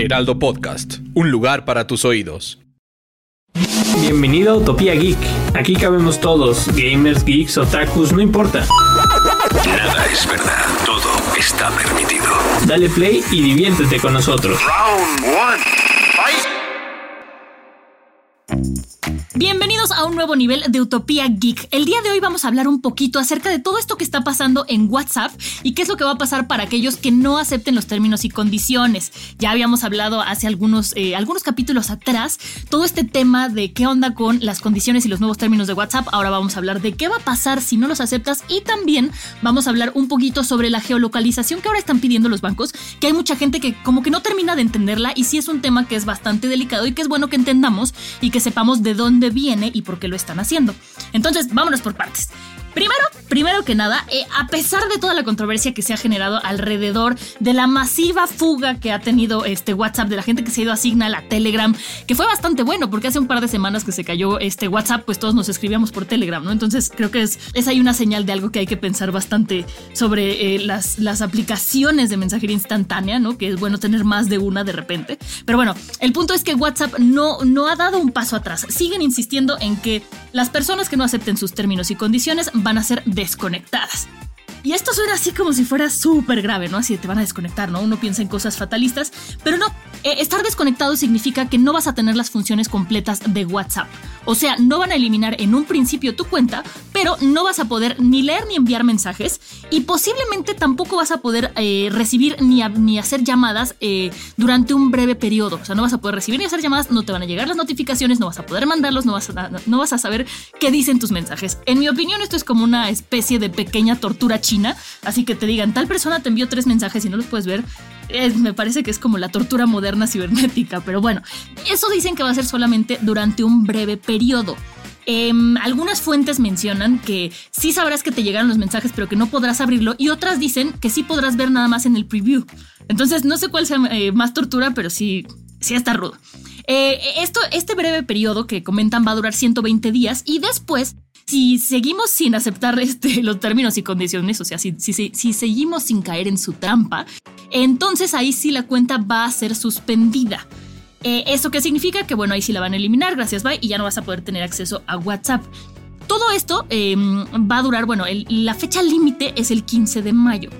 Heraldo Podcast, un lugar para tus oídos. Bienvenido a Utopía Geek. Aquí cabemos todos, gamers, geeks, otakus, no importa. Nada es verdad, todo está permitido. Dale play y diviértete con nosotros. Round one. Bienvenidos a un nuevo nivel de Utopía Geek. El día de hoy vamos a hablar un poquito acerca de todo esto que está pasando en WhatsApp y qué es lo que va a pasar para aquellos que no acepten los términos y condiciones. Ya habíamos hablado hace algunos, eh, algunos capítulos atrás todo este tema de qué onda con las condiciones y los nuevos términos de WhatsApp. Ahora vamos a hablar de qué va a pasar si no los aceptas y también vamos a hablar un poquito sobre la geolocalización que ahora están pidiendo los bancos, que hay mucha gente que como que no termina de entenderla y sí es un tema que es bastante delicado y que es bueno que entendamos y que sepamos de dónde viene y por qué lo están haciendo. Entonces, vámonos por partes. Primero, primero que nada, eh, a pesar de toda la controversia que se ha generado alrededor de la masiva fuga que ha tenido este WhatsApp, de la gente que se ha ido a Signal, a Telegram, que fue bastante bueno, porque hace un par de semanas que se cayó este WhatsApp, pues todos nos escribíamos por Telegram, ¿no? Entonces creo que es, es ahí una señal de algo que hay que pensar bastante sobre eh, las, las aplicaciones de mensajería instantánea, ¿no? Que es bueno tener más de una de repente. Pero bueno, el punto es que WhatsApp no, no ha dado un paso atrás. Siguen insistiendo en que las personas que no acepten sus términos y condiciones van a ser desconectadas. Y esto suena así como si fuera súper grave, ¿no? Así te van a desconectar, ¿no? Uno piensa en cosas fatalistas, pero no. Eh, estar desconectado significa que no vas a tener las funciones completas de WhatsApp. O sea, no van a eliminar en un principio tu cuenta, pero no vas a poder ni leer ni enviar mensajes y posiblemente tampoco vas a poder eh, recibir ni, ni, hacer llamadas eh, durante un breve periodo. O sea, no vas a poder recibir ni hacer llamadas, no te van a llegar las notificaciones, no vas a poder mandarlos, no vas a, no vas a saber qué dicen tus mensajes. En mi opinión, esto es como una especie de pequeña tortura china, así que te digan, tal persona te envió tres mensajes y no los puedes ver. me parece que es como la tortura moderna cibernética, pero bueno, eso dicen que va a ser solamente durante un breve periodo. Em, algunas fuentes mencionan que sí sabrás que te llegaron los mensajes, pero que no podrás abrirlo, y otras dicen que sí podrás ver nada más en el preview. Entonces, no sé cuál sea eh, más tortura, pero sí, sí está rudo. Eh, esto, este breve periodo que comentan va a durar 120 días y después si seguimos sin aceptar este, los términos y condiciones, o sea, si, seguimos sin caer en su trampa, entonces ahí sí la cuenta va a ser suspendida. Eh, ¿Esto significa? Que bueno, ahí sí la van a eliminar, gracias, bye, y ya no vas a poder tener acceso a WhatsApp. Todo esto em, va a durar, bueno, la fecha límite es el 15 de mayo.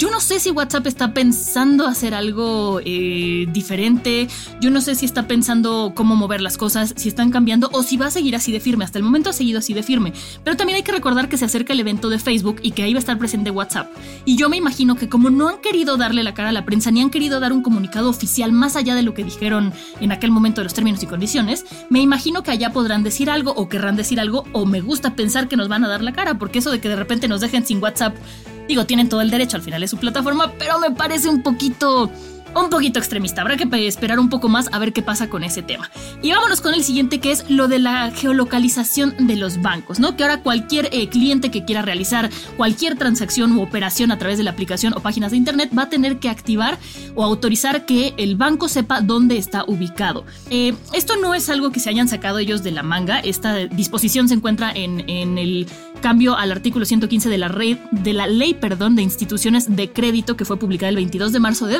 Yo no sé si WhatsApp está pensando hacer algo eh, diferente, yo no sé si está pensando cómo mover las cosas, si están cambiando o si va a seguir así de firme. Hasta el momento ha seguido así de firme. Pero también hay que recordar que se acerca el evento de Facebook y que ahí va a estar presente WhatsApp. Y yo me imagino que como no han querido darle la cara a la prensa ni han querido dar un comunicado oficial más allá de lo que dijeron en aquel momento de los términos y condiciones, me imagino que allá podrán decir algo o querrán decir algo o me gusta pensar que nos van a dar la cara, porque eso de que de repente nos dejen sin WhatsApp Digo, tienen todo el derecho, al final es su plataforma, pero me parece un poquito un poquito extremista. Habrá que esperar un poco más a ver qué pasa con ese tema. Y vámonos con el siguiente, que es lo de la geolocalización de los bancos, ¿no? Que ahora cualquier eh, cliente que quiera realizar cualquier transacción u operación a través de la aplicación o páginas de internet va a tener que activar o autorizar que el banco sepa dónde está ubicado. Eh, esto no es algo que se hayan sacado ellos de la manga. Esta disposición se encuentra en, en el cambio al artículo 115 de la, red, de la ley perdón, de instituciones de crédito que fue publicada el 22 de marzo de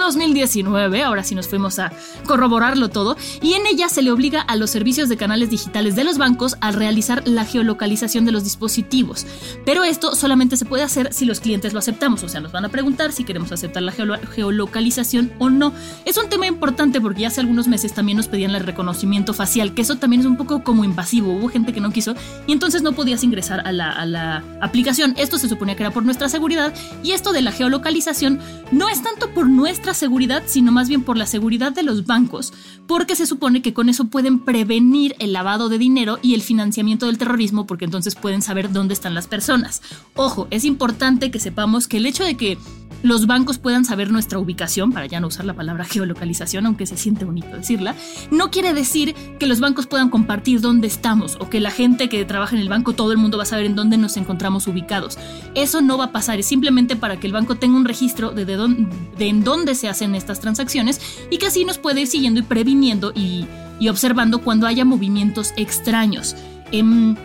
2019 ahora sí nos fuimos a corroborarlo todo, y en ella se le obliga a los servicios de canales digitales de los bancos a realizar la geolocalización de los dispositivos. Pero esto solamente se puede hacer si los clientes lo aceptamos, o sea, nos van a preguntar si queremos aceptar la geolocalización o no. Es un tema importante porque ya hace algunos meses también nos pedían el reconocimiento facial, que eso también es un poco como invasivo, hubo gente que no quiso y entonces no podías ingresar a la, a la aplicación. Esto se suponía que era por nuestra seguridad y esto de la geolocalización no es tanto por nuestra seguridad, sino más bien por la seguridad de los bancos, porque se supone que con eso pueden prevenir el lavado de dinero y el financiamiento del terrorismo, porque entonces pueden saber dónde están las personas. Ojo, es importante que sepamos que el hecho de que los bancos puedan saber nuestra ubicación, para ya no usar la palabra geolocalización, aunque se siente bonito decirla, no quiere decir que los bancos puedan compartir dónde estamos o que la gente que trabaja en el banco, todo el mundo va a saber en dónde nos encontramos ubicados. Eso no va a pasar, es simplemente para que el banco tenga un registro de, de, en dónde se hacen estas transacciones y que así nos puede ir siguiendo y previniendo y, observando cuando haya movimientos extraños. Em,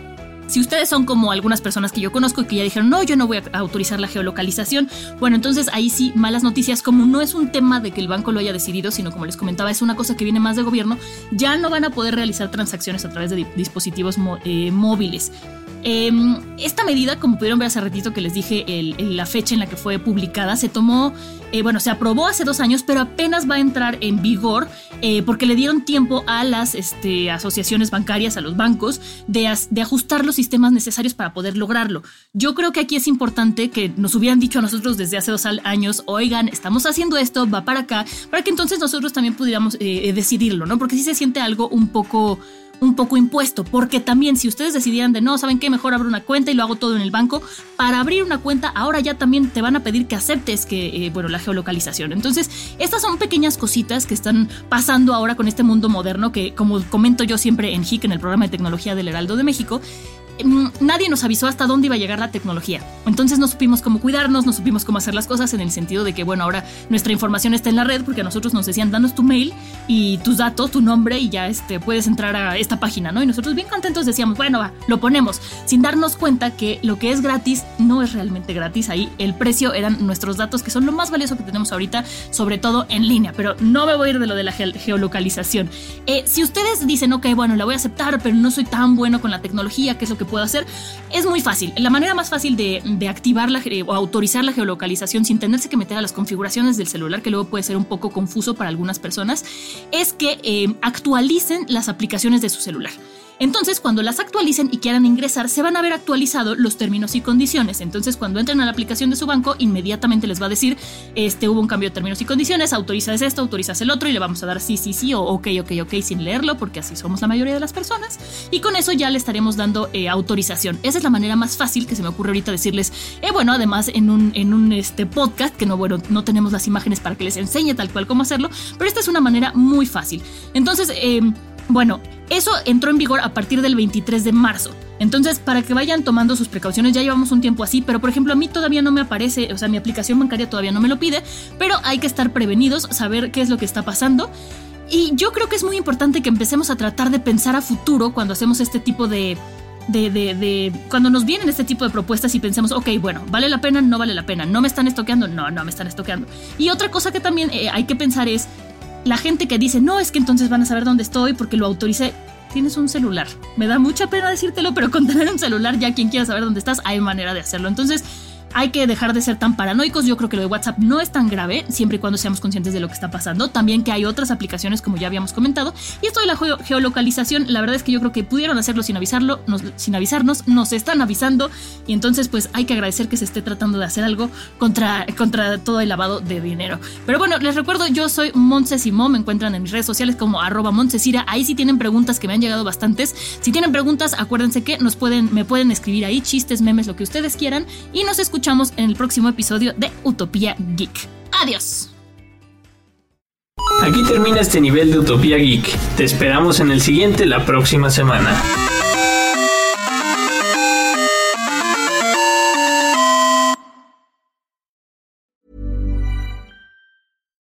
si ustedes son como algunas personas que yo conozco y que ya dijeron, no, yo no voy a autorizar la geolocalización, bueno, entonces ahí sí, malas noticias, como no es un tema de que el banco lo haya decidido, sino como les comentaba, es una cosa que viene más de gobierno, ya no van a poder realizar transacciones a través de dispositivos eh, móviles. Em, esta medida, como pudieron ver hace ratito que les dije la fecha en la que fue publicada, se tomó, eh, bueno, se aprobó hace dos años, pero apenas va a entrar en vigor eh, porque le dieron tiempo a las este, asociaciones bancarias, a los bancos, de, de ajustar los sistemas necesarios para poder lograrlo. Yo creo que aquí es importante que nos hubieran dicho a nosotros desde hace dos años, oigan, estamos haciendo esto, va para acá, para que entonces nosotros también pudiéramos eh, decidirlo, ¿no? Porque sí se siente algo un poco un poco impuesto, porque también si ustedes decidieran de no, ¿saben qué? Mejor abro una cuenta y lo hago todo en el banco, para abrir una cuenta ahora ya también te van a pedir que aceptes que, eh, bueno, la geolocalización. Entonces, estas son pequeñas cositas que están pasando ahora con este mundo moderno que, como comento yo siempre en HIC, en el programa de tecnología del Heraldo de México, nadie nos avisó hasta dónde iba a llegar la tecnología. Entonces no supimos cómo cuidarnos, no supimos cómo hacer las cosas en el sentido de que, bueno, ahora nuestra información está en la red porque a nosotros nos decían, danos tu mail y tus datos, tu nombre y ya este, puedes entrar a esta página, ¿no? Y nosotros bien contentos decíamos, bueno, va, lo ponemos, sin darnos cuenta que lo que es gratis no es realmente gratis. Ahí el precio eran nuestros datos, que son lo más valioso que tenemos ahorita, sobre todo en línea. Pero no me voy a ir de lo de la geolocalización. Eh, si ustedes dicen, ok, bueno, la voy a aceptar, pero no soy tan bueno con la tecnología, que es lo que puedo hacer, es muy fácil. La manera más fácil de, activar la, o autorizar la geolocalización sin tenerse que meter a las configuraciones del celular, que luego puede ser un poco confuso para algunas personas, es que eh, actualicen las aplicaciones de su celular. Entonces, cuando las actualicen y quieran ingresar, se van a ver actualizado los términos y condiciones. Entonces, cuando entren a la aplicación de su banco, inmediatamente les va a decir, este, hubo un cambio de términos y condiciones, autorizas esto, autorizas el otro y le vamos a dar sí, sí, sí o ok, ok, ok sin leerlo, porque así somos la mayoría de las personas. Y con eso ya le estaremos dando eh, autorización. Esa es la manera más fácil que se me ocurre ahorita decirles. Eh, bueno, además en un, en un este, podcast, que no, bueno, no tenemos las imágenes para que les enseñe tal cual cómo hacerlo, pero esta es una manera muy fácil. Entonces, eh, bueno, eso entró en vigor a partir del 23 de marzo. Entonces, para que vayan tomando sus precauciones, ya llevamos un tiempo así, pero por ejemplo, a mí todavía no me aparece, o sea, mi aplicación bancaria todavía no me lo pide, pero hay que estar prevenidos, saber qué es lo que está pasando. Y yo creo que es muy importante que empecemos a tratar de pensar a futuro cuando hacemos este tipo de, de, de, cuando nos vienen este tipo de propuestas y pensemos, ok, bueno, ¿vale la pena? No vale la pena. ¿No me están estoqueando? No, no me están estoqueando. Y otra cosa que también eh, hay que pensar es, la gente que dice, no, es que entonces van a saber dónde estoy porque lo autoricé. Tienes un celular. Me da mucha pena decírtelo, pero con tener un celular, ya quien quiera saber dónde estás, hay manera de hacerlo. Entonces, hay que dejar de ser tan paranoicos. Yo creo que lo de WhatsApp no es tan grave, siempre y cuando seamos conscientes de lo que está pasando. También que hay otras aplicaciones, como ya habíamos comentado. Y esto de la geolocalización, la verdad es que yo creo que pudieron hacerlo sin avisarlo, sin avisarnos, nos están avisando. Y entonces, pues hay que agradecer que se esté tratando de hacer algo contra, contra todo el lavado de dinero. Pero bueno, les recuerdo, yo soy Montse Simón, me encuentran en mis redes sociales como arroba Montesira. Ahí sí tienen preguntas que me han llegado bastantes. Si tienen preguntas, acuérdense que nos pueden, me pueden escribir ahí, chistes, memes, lo que ustedes quieran. Y nos en el próximo episodio de Utopía Geek. Adiós. Aquí termina este nivel de Utopía Geek. Te esperamos en el siguiente la próxima semana.